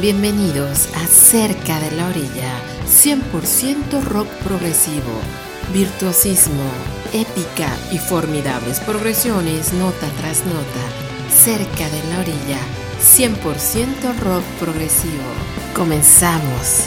Bienvenidos a Cerca de la Orilla, 100% rock progresivo, virtuosismo, épica y formidables progresiones nota tras nota. Cerca de la Orilla, 100% rock progresivo. Comenzamos.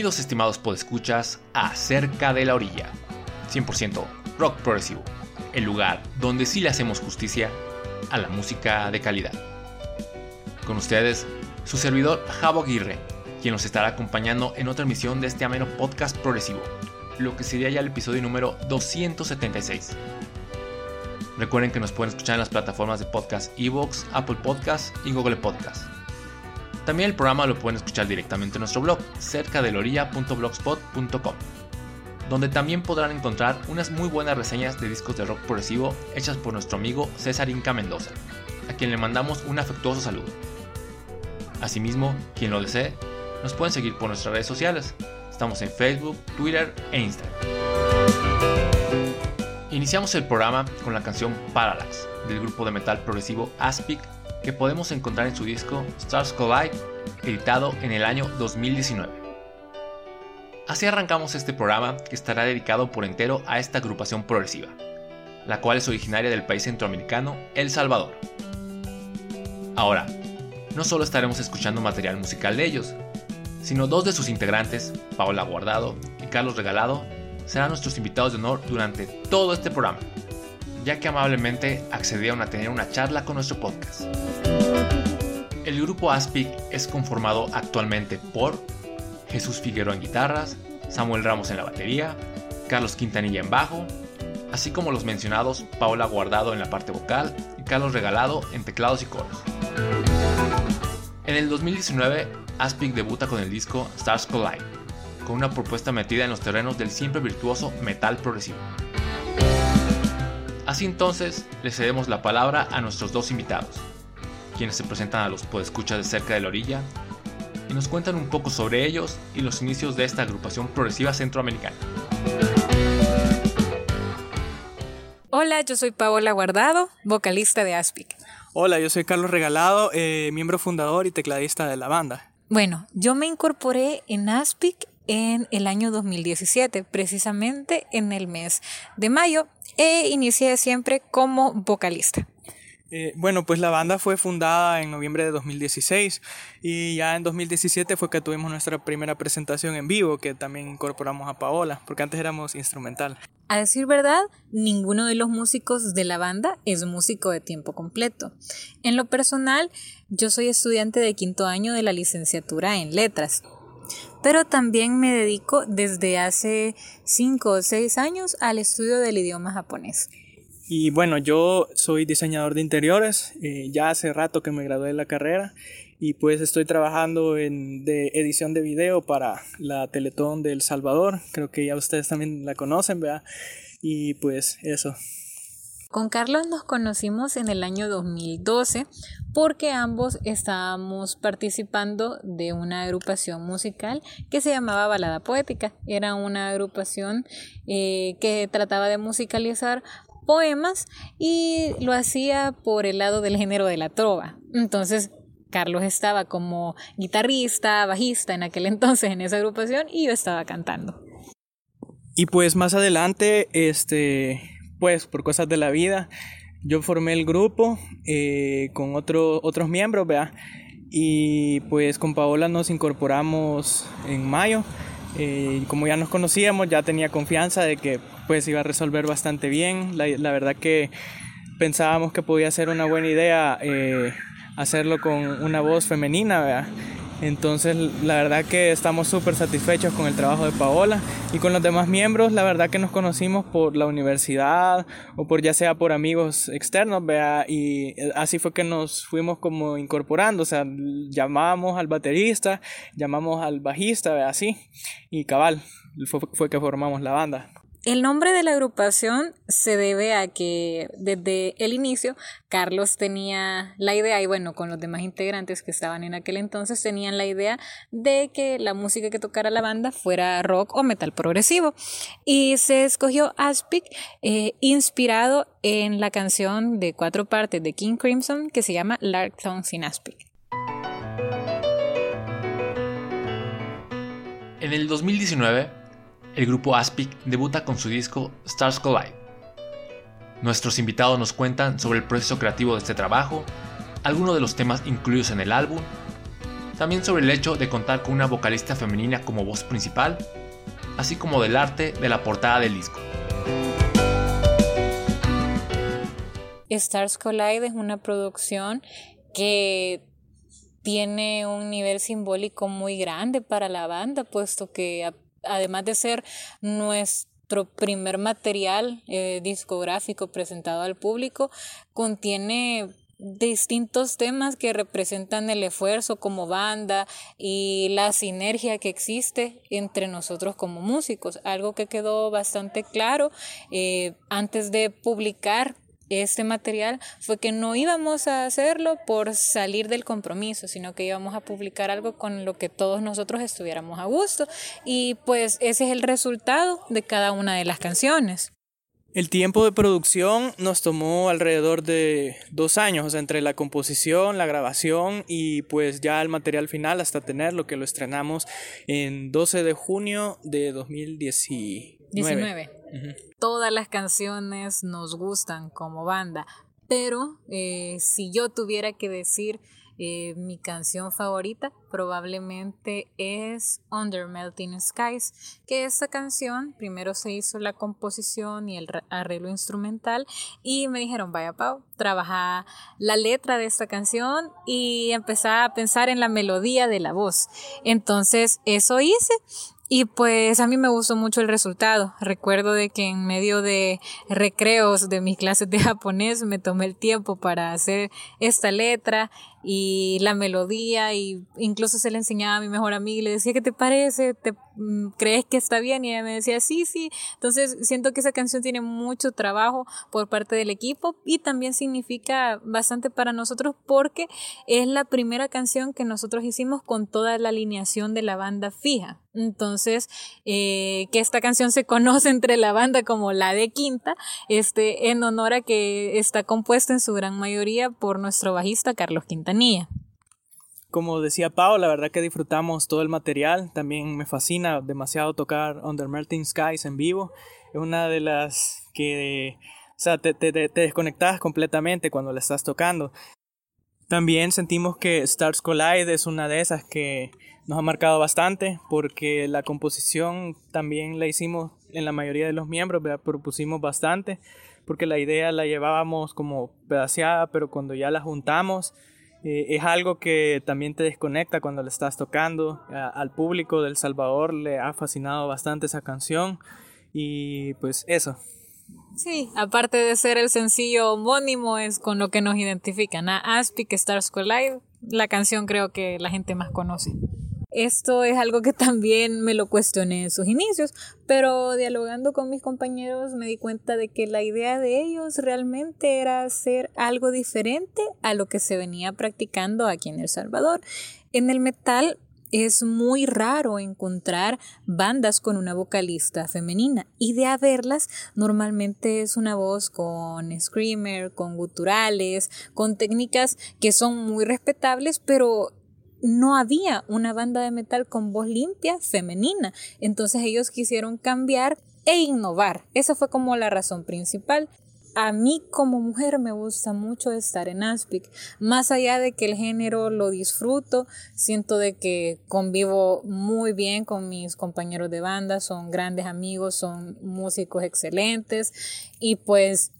Bienvenidos estimados podescuchas a Cerca de la Orilla, 100% rock progresivo, el lugar donde sí le hacemos justicia a la música de calidad. Con ustedes, su servidor Javo Aguirre, quien nos estará acompañando en otra emisión de este ameno podcast progresivo, lo que sería ya el episodio número 276. Recuerden que nos pueden escuchar en las plataformas de podcast Evox, Apple Podcasts y Google Podcasts. También el programa lo pueden escuchar directamente en nuestro blog, cerca de lorilla.blogspot.com, donde también podrán encontrar unas muy buenas reseñas de discos de rock progresivo hechas por nuestro amigo César Inca Mendoza, a quien le mandamos un afectuoso saludo. Asimismo, quien lo desee, nos pueden seguir por nuestras redes sociales. Estamos en Facebook, Twitter e Instagram. Iniciamos el programa con la canción Parallax del grupo de metal progresivo Aspic que podemos encontrar en su disco Stars Collide, editado en el año 2019. Así arrancamos este programa que estará dedicado por entero a esta agrupación progresiva, la cual es originaria del país centroamericano El Salvador. Ahora, no solo estaremos escuchando material musical de ellos, sino dos de sus integrantes, Paola Guardado y Carlos Regalado, serán nuestros invitados de honor durante todo este programa ya que amablemente accedieron a tener una charla con nuestro podcast. El grupo Aspic es conformado actualmente por Jesús Figueroa en guitarras, Samuel Ramos en la batería, Carlos Quintanilla en bajo, así como los mencionados Paola Guardado en la parte vocal y Carlos Regalado en teclados y coros. En el 2019, Aspic debuta con el disco Stars Collide, con una propuesta metida en los terrenos del siempre virtuoso metal progresivo. Así entonces, le cedemos la palabra a nuestros dos invitados, quienes se presentan a los podescuchas de cerca de la orilla y nos cuentan un poco sobre ellos y los inicios de esta agrupación progresiva centroamericana. Hola, yo soy Paola Guardado, vocalista de Aspic. Hola, yo soy Carlos Regalado, eh, miembro fundador y tecladista de la banda. Bueno, yo me incorporé en Aspic en el año 2017, precisamente en el mes de mayo, e inicié siempre como vocalista. Eh, bueno, pues la banda fue fundada en noviembre de 2016 y ya en 2017 fue que tuvimos nuestra primera presentación en vivo, que también incorporamos a Paola, porque antes éramos instrumental. A decir verdad, ninguno de los músicos de la banda es músico de tiempo completo. En lo personal, yo soy estudiante de quinto año de la licenciatura en letras pero también me dedico desde hace 5 o 6 años al estudio del idioma japonés. Y bueno, yo soy diseñador de interiores, eh, ya hace rato que me gradué de la carrera y pues estoy trabajando en de edición de video para la Teletón de El Salvador, creo que ya ustedes también la conocen, ¿verdad? Y pues eso. Con Carlos nos conocimos en el año 2012 porque ambos estábamos participando de una agrupación musical que se llamaba Balada Poética. Era una agrupación eh, que trataba de musicalizar poemas y lo hacía por el lado del género de la trova. Entonces Carlos estaba como guitarrista, bajista en aquel entonces en esa agrupación y yo estaba cantando. Y pues más adelante, este, pues por cosas de la vida, yo formé el grupo eh, con otro, otros miembros, ¿vea? Y pues con Paola nos incorporamos en mayo. Eh, como ya nos conocíamos, ya tenía confianza de que pues iba a resolver bastante bien. La, la verdad que pensábamos que podía ser una buena idea eh, hacerlo con una voz femenina, ¿vea? Entonces, la verdad que estamos súper satisfechos con el trabajo de Paola y con los demás miembros, la verdad que nos conocimos por la universidad o por ya sea por amigos externos, vea, y así fue que nos fuimos como incorporando, o sea, llamábamos al baterista, llamamos al bajista, vea, así, y cabal, fue, fue que formamos la banda. El nombre de la agrupación se debe a que desde el inicio Carlos tenía la idea, y bueno, con los demás integrantes que estaban en aquel entonces, tenían la idea de que la música que tocara la banda fuera rock o metal progresivo. Y se escogió Aspic, eh, inspirado en la canción de cuatro partes de King Crimson que se llama Lark Songs in Aspic. En el 2019, el grupo Aspic debuta con su disco Stars Collide. Nuestros invitados nos cuentan sobre el proceso creativo de este trabajo, algunos de los temas incluidos en el álbum, también sobre el hecho de contar con una vocalista femenina como voz principal, así como del arte de la portada del disco. Stars Collide es una producción que tiene un nivel simbólico muy grande para la banda, puesto que además de ser nuestro primer material eh, discográfico presentado al público, contiene distintos temas que representan el esfuerzo como banda y la sinergia que existe entre nosotros como músicos. Algo que quedó bastante claro eh, antes de publicar este material fue que no íbamos a hacerlo por salir del compromiso, sino que íbamos a publicar algo con lo que todos nosotros estuviéramos a gusto. Y pues ese es el resultado de cada una de las canciones. El tiempo de producción nos tomó alrededor de dos años, o sea, entre la composición, la grabación y pues ya el material final hasta tenerlo, que lo estrenamos en 12 de junio de 2019. 19. Todas las canciones nos gustan como banda, pero eh, si yo tuviera que decir eh, mi canción favorita probablemente es Under Melting Skies, que esta canción primero se hizo la composición y el arreglo instrumental y me dijeron, vaya Pau, trabaja la letra de esta canción y empecé a pensar en la melodía de la voz. Entonces eso hice y pues a mí me gustó mucho el resultado. Recuerdo de que en medio de recreos de mis clases de japonés me tomé el tiempo para hacer esta letra y la melodía y incluso se le enseñaba a mi mejor amiga y le decía, ¿qué te parece? ¿Te mm, crees que está bien? Y ella me decía, sí, sí. Entonces siento que esa canción tiene mucho trabajo por parte del equipo y también significa bastante para nosotros porque es la primera canción que nosotros hicimos con toda la alineación de la banda fija. Entonces, eh, que esta canción se conoce entre la banda como la de Quinta, este, en honor a que está compuesta en su gran mayoría por nuestro bajista Carlos Quinta. Como decía Pau, la verdad que disfrutamos todo el material. También me fascina demasiado tocar Under Melting Skies en vivo. Es una de las que, o sea, te, te, desconectas completamente cuando la estás tocando. También sentimos que Stars Collide es una de esas que nos ha marcado bastante porque la composición también la hicimos en la mayoría de los miembros, propusimos bastante porque la idea la llevábamos como pedaceada, pero cuando ya la juntamos eh, es algo que también te desconecta cuando le estás tocando. al público del Salvador le ha fascinado bastante esa canción y pues eso. Sí, aparte de ser el sencillo homónimo, es con lo que nos identifican. A Aspic Stars Collide, la canción creo que la gente más conoce. Esto es algo que también me lo cuestioné en sus inicios, pero dialogando con mis compañeros me di cuenta de que la idea de ellos realmente era hacer algo diferente a lo que se venía practicando aquí en El Salvador. En el metal es muy raro encontrar bandas con una vocalista femenina y de haberlas normalmente es una voz con screamer, con guturales, con técnicas que son muy respetables, pero no había una banda de metal con voz limpia femenina. Entonces ellos quisieron cambiar e innovar. Esa fue como la razón principal. A mí como mujer me gusta mucho estar en Aspic. Más allá de que el género lo disfruto, siento de que convivo muy bien con mis compañeros de banda, son grandes amigos, son músicos excelentes y pues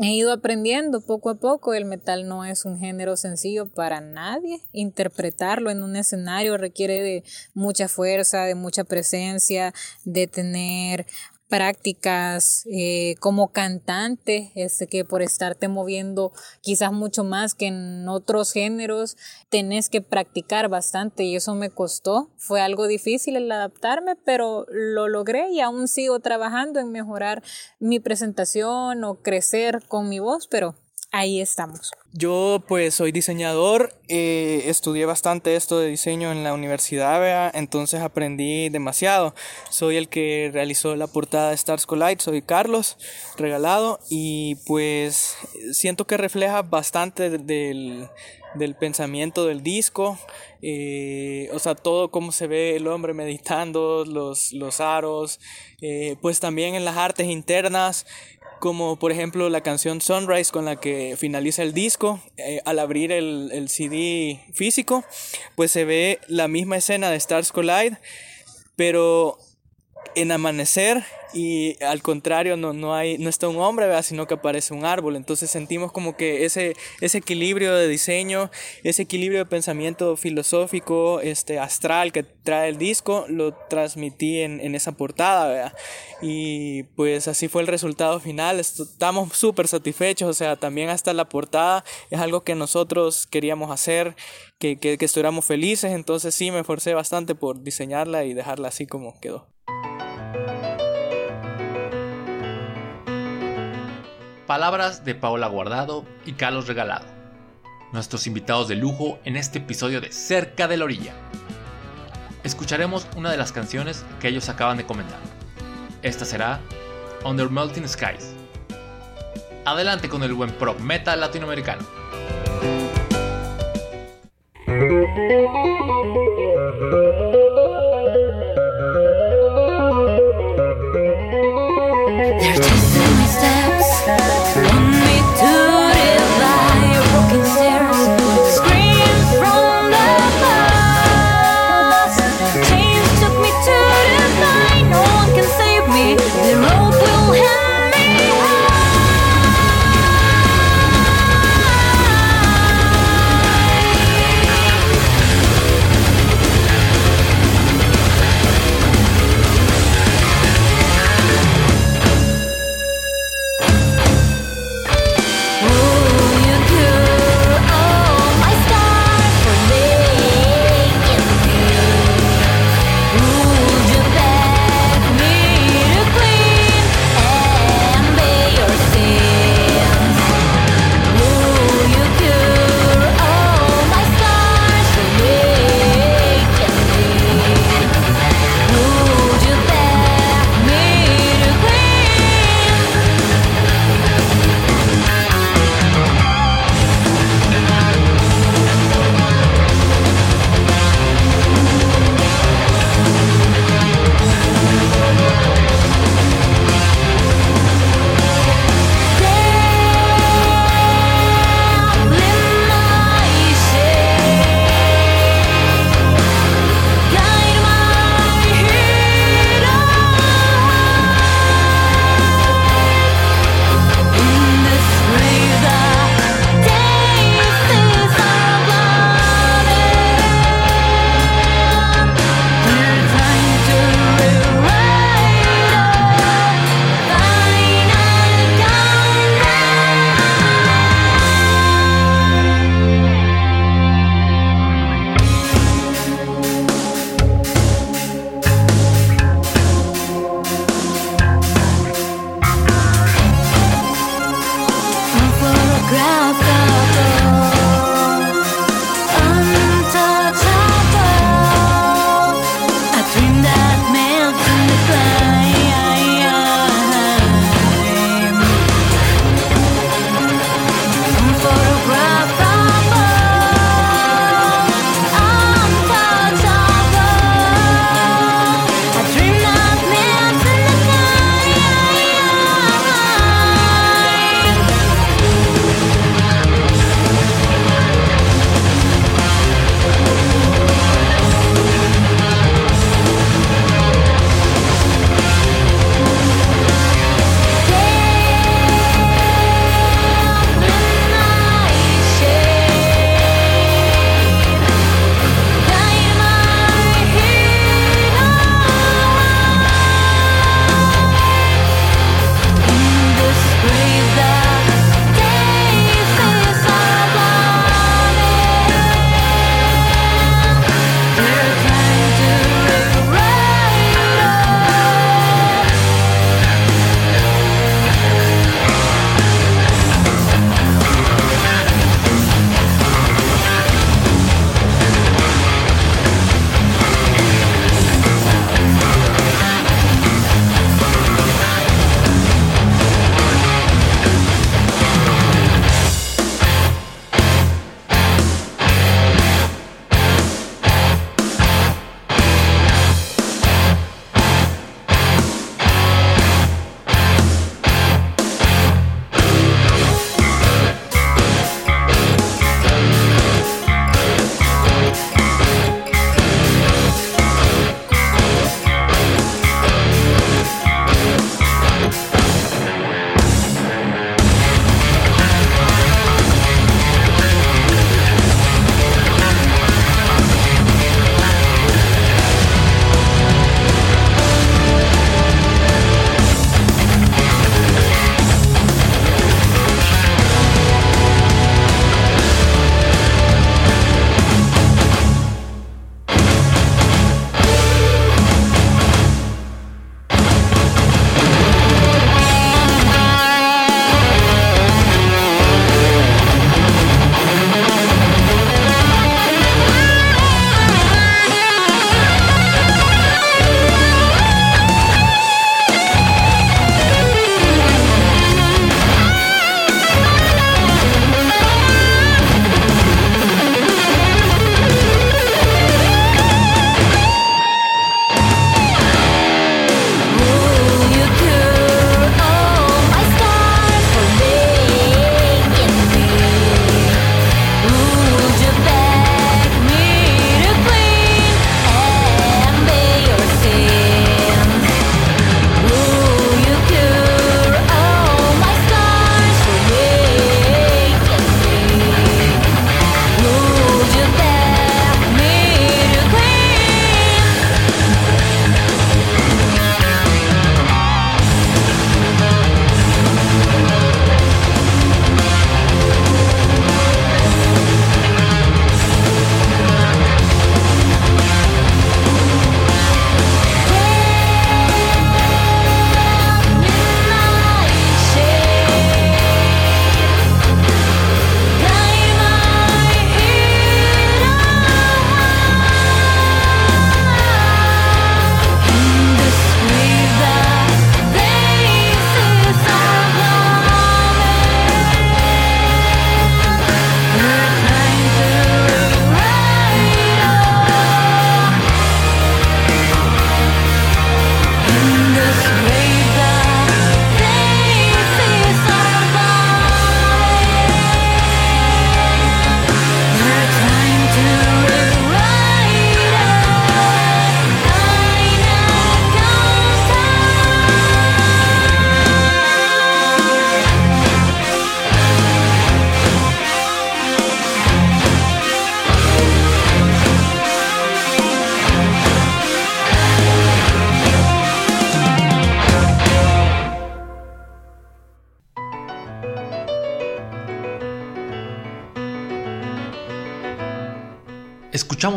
he ido aprendiendo poco a poco. El metal no es un género sencillo para nadie. Interpretarlo en un escenario requiere de mucha fuerza, de mucha presencia, de tener prácticas eh, como cantante, este, que por estarte moviendo quizás mucho más que en otros géneros, tenés que practicar bastante y eso me costó. Fue algo difícil el adaptarme, pero lo logré y aún sigo trabajando en mejorar mi presentación o crecer con mi voz, pero ahí estamos. Yo pues soy diseñador, eh, estudié bastante esto de diseño en la universidad, entonces aprendí demasiado. Soy el que realizó la portada de Stars Collide, soy Carlos, regalado, y pues siento que refleja bastante del, pensamiento del disco, eh, o sea, todo cómo se ve el hombre meditando, los, los aros, eh, pues también en las artes internas como por ejemplo la canción Sunrise con la que finaliza el disco, eh, al abrir el, el, CD físico, pues se ve la misma escena de Stars Collide, pero en amanecer y al contrario no, no, hay, no está un hombre, sino que aparece un árbol. Entonces sentimos como que ese, ese equilibrio de diseño, ese equilibrio de pensamiento filosófico, este, astral que trae el disco, lo transmití en, en esa portada. Y pues así fue el resultado final. Estamos súper satisfechos, o sea, también hasta la portada es algo que nosotros queríamos hacer, que, que, que estuviéramos felices. Entonces sí, me esforcé bastante por diseñarla y dejarla así como quedó. palabras de Paola Guardado y Carlos Regalado, nuestros invitados de lujo en este episodio de Cerca de la Orilla. Escucharemos una de las canciones que ellos acaban de comentar. Esta será Under Melting Skies. Adelante con el buen prog meta latinoamericano.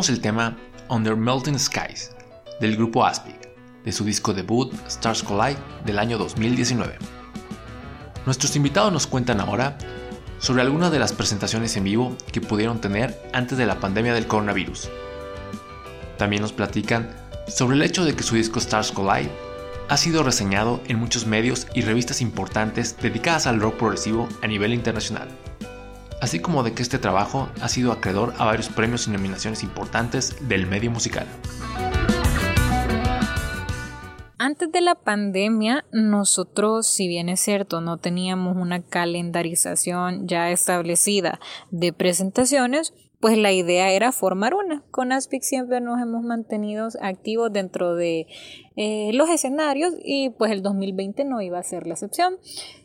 El tema Under Melting Skies del grupo Aspic, de su disco debut Stars Collide del año 2019. Nuestros invitados nos cuentan ahora sobre algunas de las presentaciones en vivo que pudieron tener antes de la pandemia del coronavirus. También nos platican sobre el hecho de que su disco Stars Collide ha sido reseñado en muchos medios y revistas importantes dedicadas al rock progresivo a nivel internacional, así como de que este trabajo ha sido acreedor a varios premios y nominaciones importantes del medio musical. Antes de la pandemia, nosotros, si bien es cierto, no teníamos una calendarización ya establecida de presentaciones, pues la idea era formar una. Con Aspic siempre nos hemos mantenido activos dentro de eh, los escenarios y pues el 2020 no iba a ser la excepción.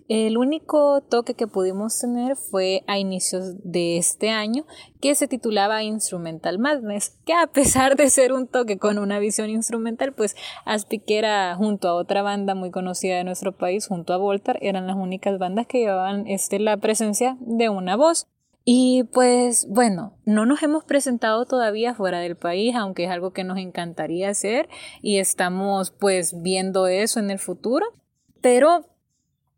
El único toque que pudimos tener fue a inicios de este año que se titulaba Instrumental Madness, que a pesar de ser un toque con una visión instrumental, pues Aspic era junto a otra banda muy conocida de nuestro país, junto a Voltar, eran las únicas bandas que llevaban este, la presencia de una voz. Y pues bueno, no nos hemos presentado todavía fuera del país, aunque es algo que nos encantaría hacer y estamos pues viendo eso en el futuro, pero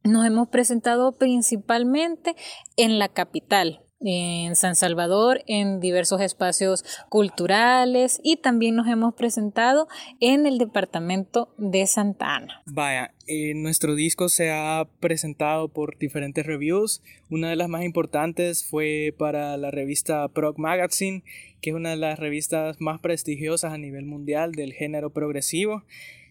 nos hemos presentado principalmente en la capital, en San Salvador, en diversos espacios culturales y también nos hemos presentado en el departamento de Santa Ana. Vaya, eh, nuestro disco se ha presentado por diferentes reviews. Una de las más importantes fue para la revista Prog Magazine, que es una de las revistas más prestigiosas a nivel mundial del género progresivo.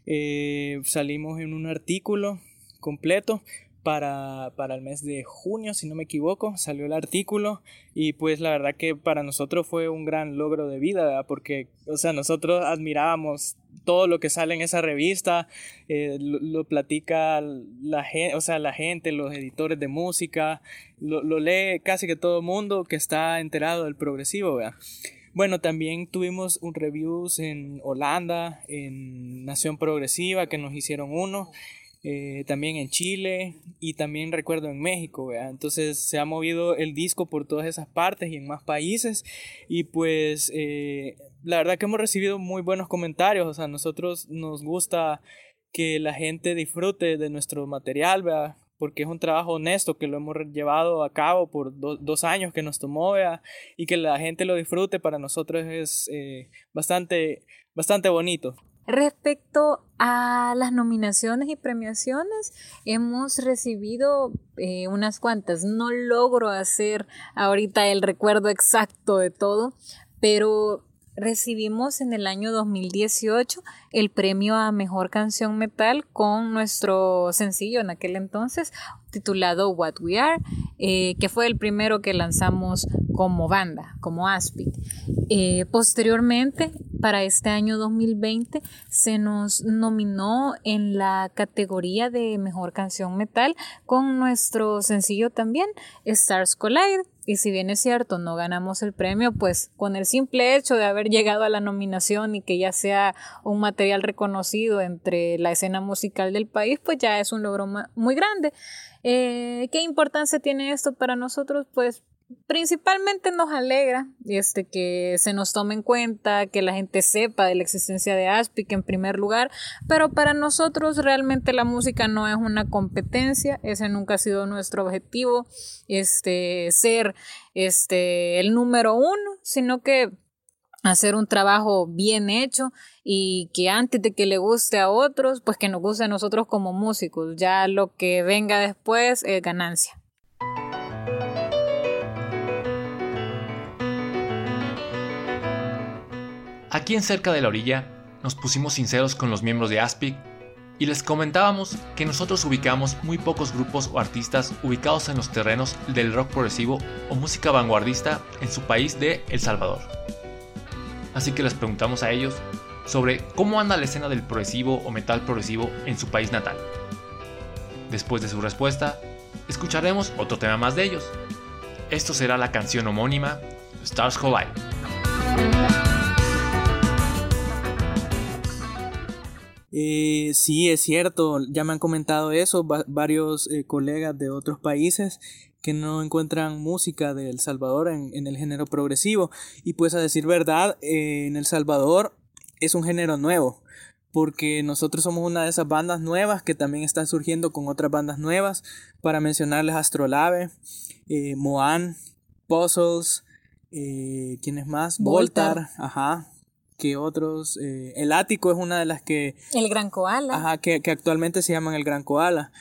Eh, salimos en un artículo completo para, para, el mes de junio, si no me equivoco, salió el artículo y pues la verdad que para nosotros fue un gran logro de vida, porque, o sea, nosotros admirábamos todo lo que sale en esa revista, eh, lo, platica la gente, o sea, la gente, los editores de música, lo, lee casi que todo el mundo que está enterado del progresivo, Bueno, también tuvimos un reviews en Holanda, en Nación Progresiva, que nos hicieron uno. Eh, también en Chile y también recuerdo en México, entonces se ha movido el disco por todas esas partes y en más países. Y pues eh, la verdad que hemos recibido muy buenos comentarios, o sea, a nosotros nos gusta que la gente disfrute de nuestro material, porque es un trabajo honesto que lo hemos llevado a cabo por dos años que nos tomó y que la gente lo disfrute. Para nosotros es eh, bastante, bastante bonito. Respecto a las nominaciones y premiaciones, hemos recibido eh, unas cuantas. No logro hacer ahorita el recuerdo exacto de todo, pero recibimos en el año 2018 el premio a Mejor Canción Metal con nuestro sencillo en aquel entonces titulado What We Are, eh, que fue el primero que lanzamos como banda, como Aspic. Eh, posteriormente, para este año 2020, se nos nominó en la categoría de Mejor Canción Metal con nuestro sencillo también, Stars Collide. Y si bien es cierto, no ganamos el premio, pues con el simple hecho de haber llegado a la nominación y que ya sea un material reconocido entre la escena musical del país, pues ya es un logro muy grande. Eh, ¿Qué importancia tiene esto para nosotros? Pues principalmente nos alegra este, que se nos tome en cuenta, que la gente sepa de la existencia de Aspic en primer lugar, pero para nosotros realmente la música no es una competencia, ese nunca ha sido nuestro objetivo, este, ser este, el número uno, sino que hacer un trabajo bien hecho y que antes de que le guste a otros, pues que nos guste a nosotros como músicos, ya lo que venga después es ganancia. Aquí en Cerca de la Orilla nos pusimos sinceros con los miembros de Aspic y les comentábamos que nosotros ubicamos muy pocos grupos o artistas ubicados en los terrenos del rock progresivo o música vanguardista en su país de El Salvador. Así que les preguntamos a ellos sobre cómo anda la escena del progresivo o metal progresivo en su país natal. Después de su respuesta, escucharemos otro tema más de ellos. Esto será la canción homónima Stars Collide. Eh, sí, es cierto, ya me han comentado eso varios eh, colegas de otros países que no encuentran música de El Salvador en, el género progresivo. Y pues a decir verdad, eh, en El Salvador es un género nuevo, porque nosotros somos una de esas bandas nuevas que también están surgiendo con otras bandas nuevas, para mencionarles Astrolabe, eh, Moan, Puzzles, eh, ¿quién más? Voltar, ajá, que otros. Eh, el Ático es una de las que. El Gran Koala. Ajá, que, que actualmente se llaman el Gran Koala.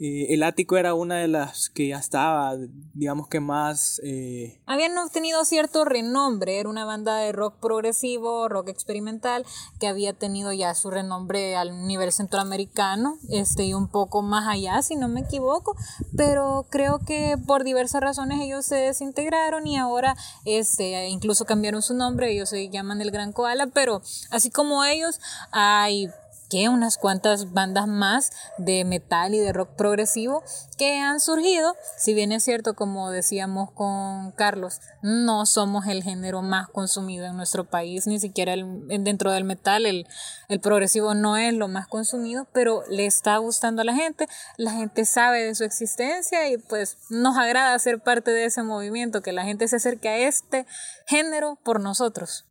Eh, el ático era una de las que ya estaba, digamos que más... Eh... Habían obtenido cierto renombre, era una banda de rock progresivo, rock experimental, que había tenido ya su renombre al nivel centroamericano, este, y un poco más allá, si no me equivoco, pero creo que por diversas razones ellos se desintegraron y ahora este, incluso cambiaron su nombre, ellos se llaman el Gran Koala, pero así como ellos hay que unas cuantas bandas más de metal y de rock progresivo que han surgido. Si bien es cierto, como decíamos con Carlos, no somos el género más consumido en nuestro país, ni siquiera dentro del metal el, el progresivo no es lo más consumido, pero le está gustando a la gente, la gente sabe de su existencia y pues nos agrada ser parte de ese movimiento, que la gente se acerque a este género por nosotros.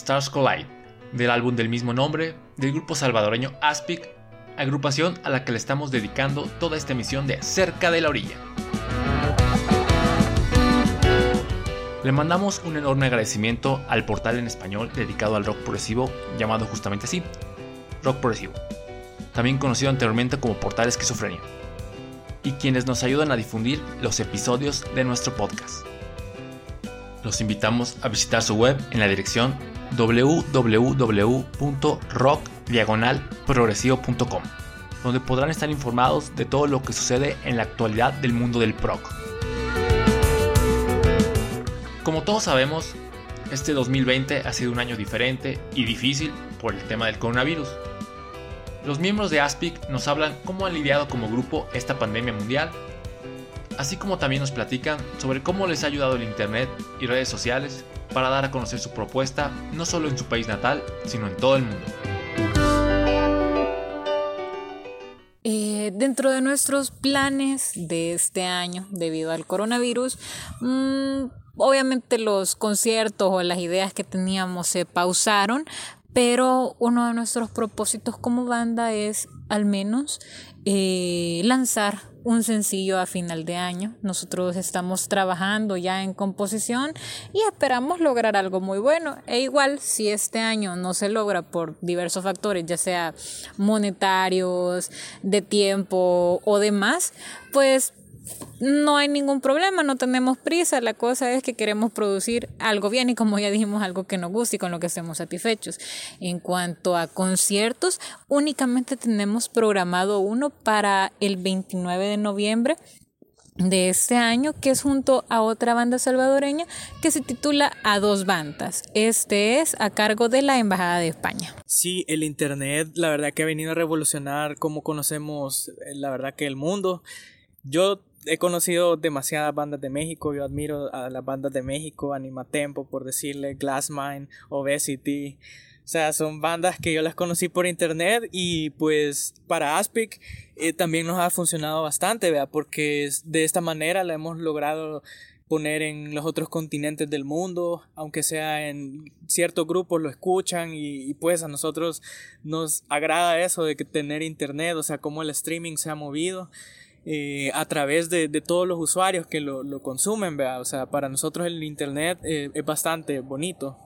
Stars Collide, del álbum del mismo nombre, del grupo salvadoreño Aspic, agrupación a la que le estamos dedicando toda esta emisión de Cerca de la Orilla. Le mandamos un enorme agradecimiento al portal en español dedicado al rock progresivo llamado justamente así, Rock Progresivo, también conocido anteriormente como Portal Esquizofrenia, y quienes nos ayudan a difundir los episodios de nuestro podcast. Los invitamos a visitar su web en la dirección www.rockdiagonalprogresivo.com, donde podrán estar informados de todo lo que sucede en la actualidad del mundo del prog. Como todos sabemos, este 2020 ha sido un año diferente y difícil por el tema del coronavirus. Los miembros de ASPIC nos hablan cómo han lidiado como grupo esta pandemia mundial, así como también nos platican sobre cómo les ha ayudado el Internet y redes sociales para dar a conocer su propuesta no solo en su país natal, sino en todo el mundo. Eh, dentro de nuestros planes de este año, debido al coronavirus, mmm, obviamente los conciertos o las ideas que teníamos se pausaron, pero uno de nuestros propósitos como banda es al menos eh, lanzar un sencillo a final de año. Nosotros estamos trabajando ya en composición y esperamos lograr algo muy bueno. E igual, si este año no se logra por diversos factores, ya sea monetarios, de tiempo o demás, pues no hay ningún problema, no tenemos prisa, la cosa es que queremos producir algo bien y como ya dijimos, algo que nos guste y con lo que estemos satisfechos. En cuanto a conciertos, únicamente tenemos programado uno para el 29 de noviembre de este año, que es junto a otra banda salvadoreña que se titula A dos bandas. Este es a cargo de la Embajada de España. Sí, el Internet, la verdad que ha venido a revolucionar cómo conocemos, eh, la verdad que el mundo. Yo he conocido demasiadas bandas de México, yo admiro a las bandas de México, Animatempo, por decirle, Glassmine, Obesity. O sea, son bandas que yo las conocí por internet y pues para Aspic eh, también nos ha funcionado bastante, ¿vea? porque de esta manera la hemos logrado poner en los otros continentes del mundo, aunque sea en ciertos grupos lo escuchan y, y, pues a nosotros nos agrada eso de que tener internet, o sea, cómo el streaming se ha movido. Eh, a través de, de, todos los usuarios que lo, lo consumen, ¿vea? o sea, para nosotros el Internet eh, es bastante bonito.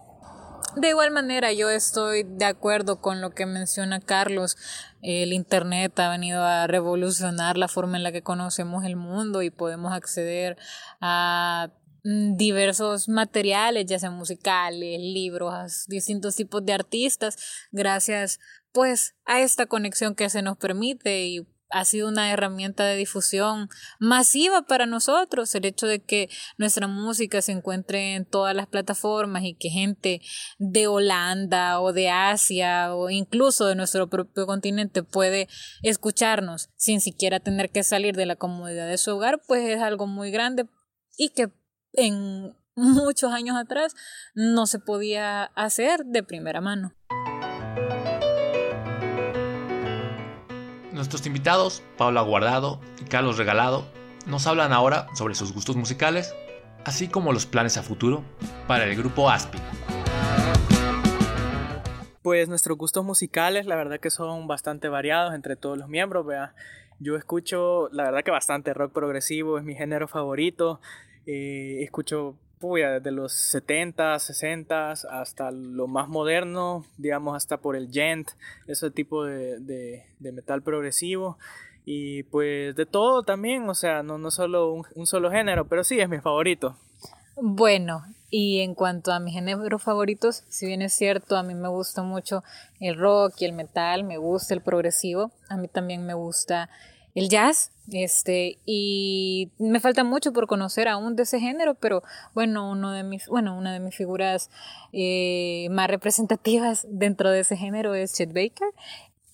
De igual manera, yo estoy de acuerdo con lo que menciona Carlos. El Internet ha venido a revolucionar la forma en la que conocemos el mundo y podemos acceder a mm, diversos materiales, ya sean musicales, libros, distintos tipos de artistas, gracias pues a esta conexión que se nos permite y ha sido una herramienta de difusión masiva para nosotros, el hecho de que nuestra música se encuentre en todas las plataformas y que gente de Holanda o de Asia o incluso de nuestro propio continente puede escucharnos sin siquiera tener que salir de la comodidad de su hogar, pues es algo muy grande y que en muchos años atrás no se podía hacer de primera mano. Nuestros invitados, Paula Guardado y Carlos Regalado, nos hablan ahora sobre sus gustos musicales, así como los planes a futuro para el grupo ASPI. Pues nuestros gustos musicales, la verdad que son bastante variados entre todos los miembros, vea. Yo escucho, la verdad que bastante rock progresivo, es mi género favorito. Eh, escucho desde los 70, 60 hasta lo más moderno, digamos hasta por el gent, ese tipo de, de, metal progresivo. Y pues de todo también, o sea, no, no solo un, un solo género, pero sí es mi favorito. Bueno, y en cuanto a mis géneros favoritos, si bien es cierto, a mí me gusta mucho el rock y el metal, me gusta el progresivo, a mí también me gusta el jazz, este, y me falta mucho por conocer aún de ese género, pero bueno, uno de mis, bueno, una de mis figuras eh, más representativas dentro de ese género es Chet Baker.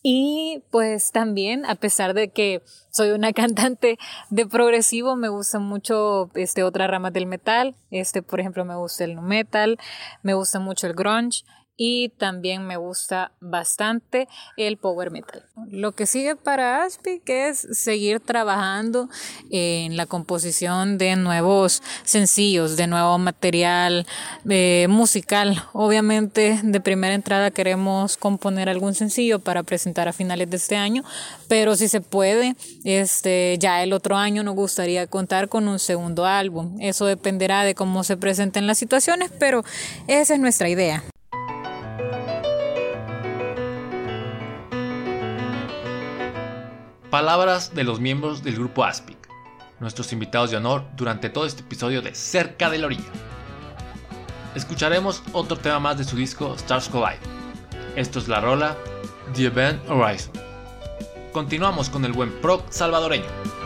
Y pues también, a pesar de que soy una cantante de progresivo, me gusta mucho este, otra rama del metal. Este, por ejemplo, me gusta el nu metal, me gusta mucho el grunge y también me gusta bastante el power metal. Lo que sigue para Aspic es seguir trabajando en la composición de nuevos sencillos, de nuevo material eh, musical. Obviamente de primera entrada queremos componer algún sencillo para presentar a finales de este año, pero si se puede, este, ya el otro año nos gustaría contar con un segundo álbum. Eso dependerá de cómo se presenten las situaciones, pero esa es nuestra idea. Palabras de los miembros del grupo Aspic, nuestros invitados de honor durante todo este episodio de Cerca de la Orilla. Escucharemos otro tema más de su disco Stars Collide. Esto es la rola The Event Horizon. Continuamos con el buen proc salvadoreño.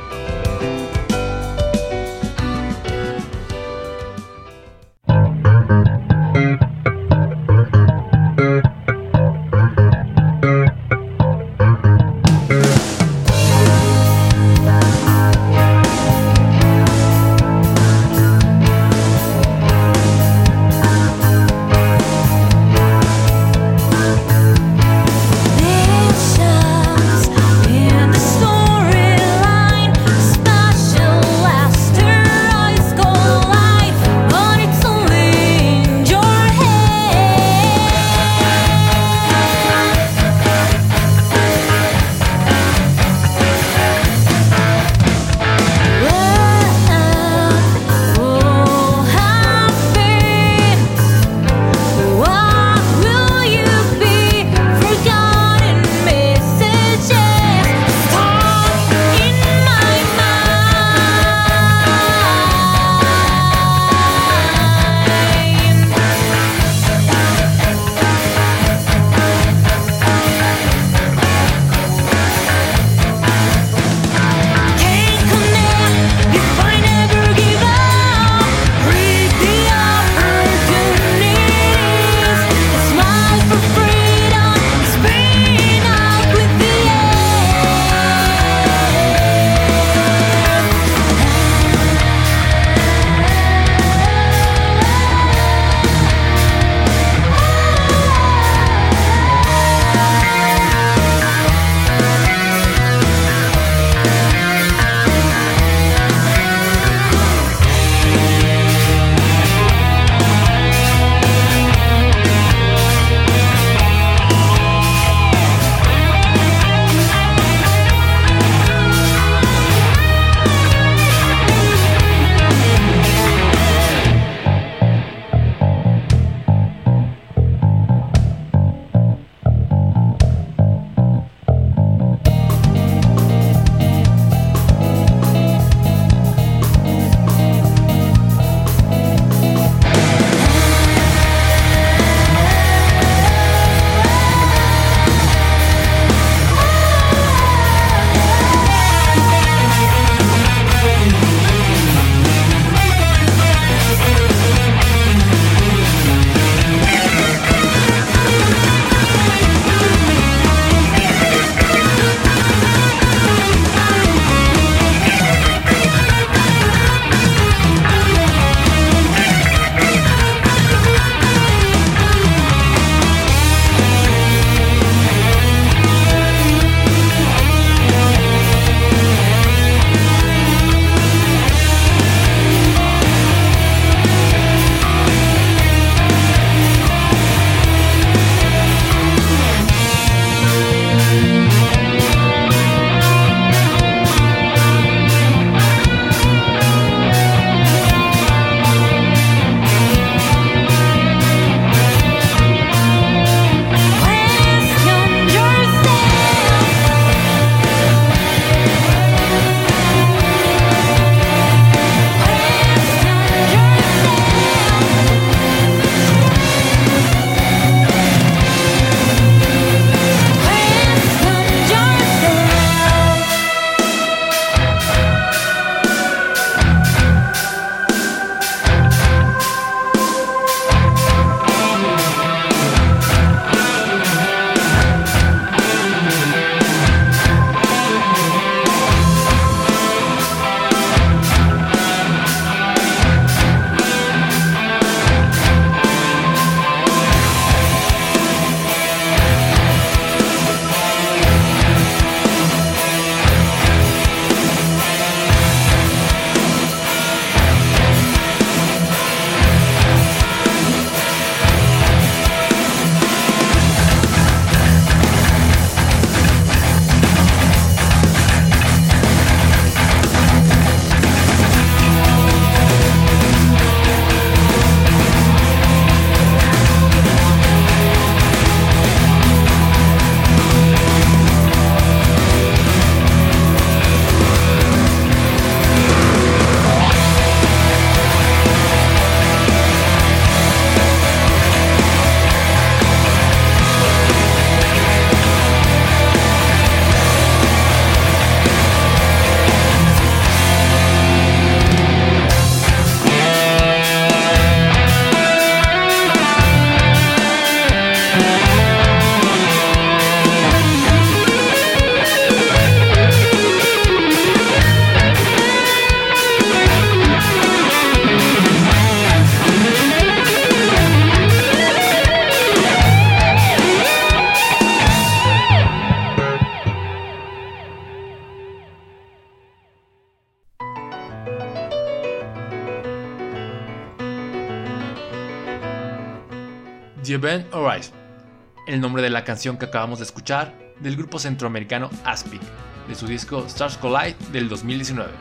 El nombre de la canción que acabamos de escuchar del grupo centroamericano Aspic, de su disco Stars Collide del 2019.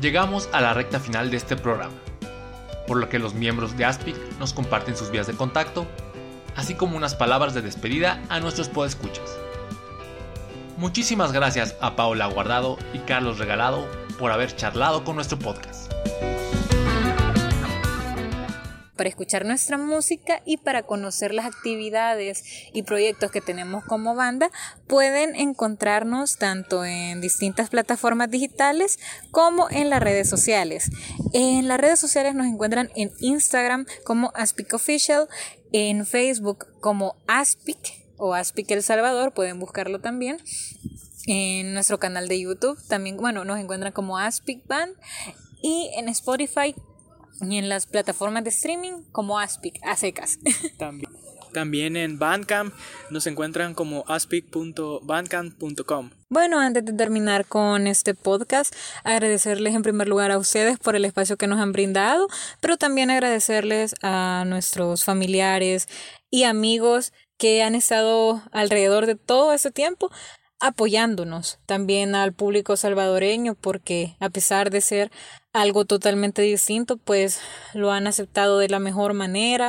Llegamos a la recta final de este programa, por lo que los miembros de Aspic nos comparten sus vías de contacto, así como unas palabras de despedida a nuestros podescuchas. Muchísimas gracias a Paola Guardado y Carlos Regalado por haber charlado con nuestro podcast. Para escuchar nuestra música y para conocer las actividades y proyectos que tenemos como banda, pueden encontrarnos tanto en distintas plataformas digitales como en las redes sociales. En las redes sociales nos encuentran en Instagram como Aspic Official, en Facebook como Aspic o Aspic El Salvador, pueden buscarlo también. En nuestro canal de YouTube también, bueno, nos encuentran como Aspic Band y en Spotify y en las plataformas de streaming como Aspic, a secas. También, también en Bandcamp nos encuentran como aspic.bandcamp.com. Bueno, antes de terminar con este podcast, agradecerles en primer lugar a ustedes por el espacio que nos han brindado, pero también agradecerles a nuestros familiares y amigos que han estado alrededor de todo ese tiempo apoyándonos también al público salvadoreño porque a pesar de ser algo totalmente distinto pues lo han aceptado de la mejor manera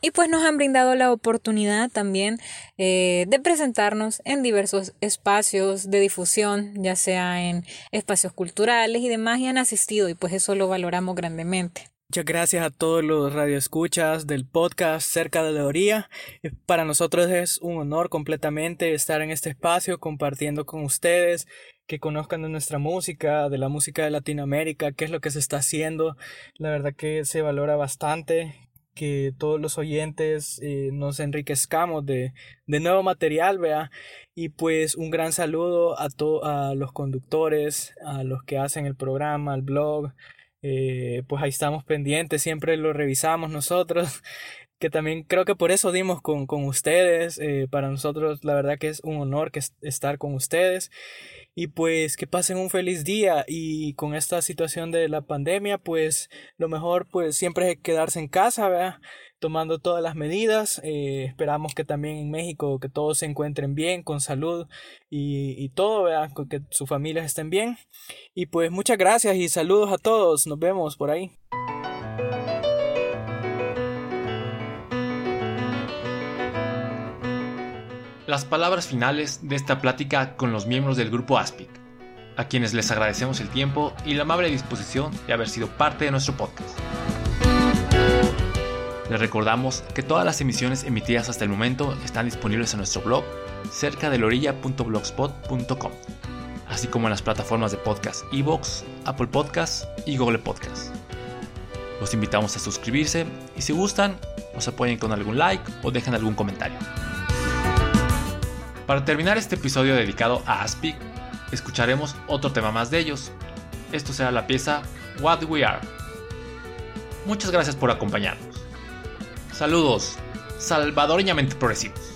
y pues nos han brindado la oportunidad también eh, de presentarnos en diversos espacios de difusión, ya sea en espacios culturales y demás, y han asistido y pues eso lo valoramos grandemente. Muchas gracias a todos los radioescuchas del podcast Cerca de la Orilla. Eh, para nosotros es un honor completamente estar en este espacio compartiendo con ustedes, que conozcan de nuestra música, de la música de Latinoamérica, qué es lo que se está haciendo. La verdad que se valora bastante que todos los oyentes eh, nos enriquezcamos de, de nuevo material, vea. Y pues un gran saludo a, a los conductores, a los que hacen el programa, al blog, eh, pues ahí estamos pendientes, siempre lo revisamos nosotros, que también creo que por eso dimos con, con ustedes, eh, para nosotros la verdad que es un honor que estar con ustedes y pues que pasen un feliz día y con esta situación de la pandemia pues lo mejor pues siempre es quedarse en casa, ¿verdad? tomando todas las medidas. Eh, esperamos que también en México que todos se encuentren bien, con salud y, todo, que sus familias estén bien. Y pues muchas gracias y saludos a todos. Nos vemos por ahí. Las palabras finales de esta plática con los miembros del grupo ASPIC, a quienes les agradecemos el tiempo y la amable disposición de haber sido parte de nuestro podcast. Les recordamos que todas las emisiones emitidas hasta el momento están disponibles en nuestro blog cerca de lorilla.blogspot.com, así como en las plataformas de podcast Evox, Apple Podcasts y Google Podcasts. Los invitamos a suscribirse y si gustan, nos apoyen con algún like o dejen algún comentario. Para terminar este episodio dedicado a Aspic, escucharemos otro tema más de ellos. Esto será la pieza What We Are. Muchas gracias por acompañarnos. Saludos, salvadoreñamente progresivos.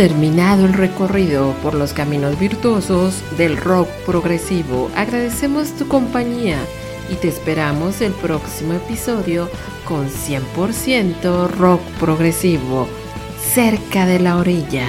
Terminado el recorrido por los caminos virtuosos del rock progresivo. Agradecemos tu compañía y te esperamos el próximo episodio con 100% rock progresivo cerca de la orilla.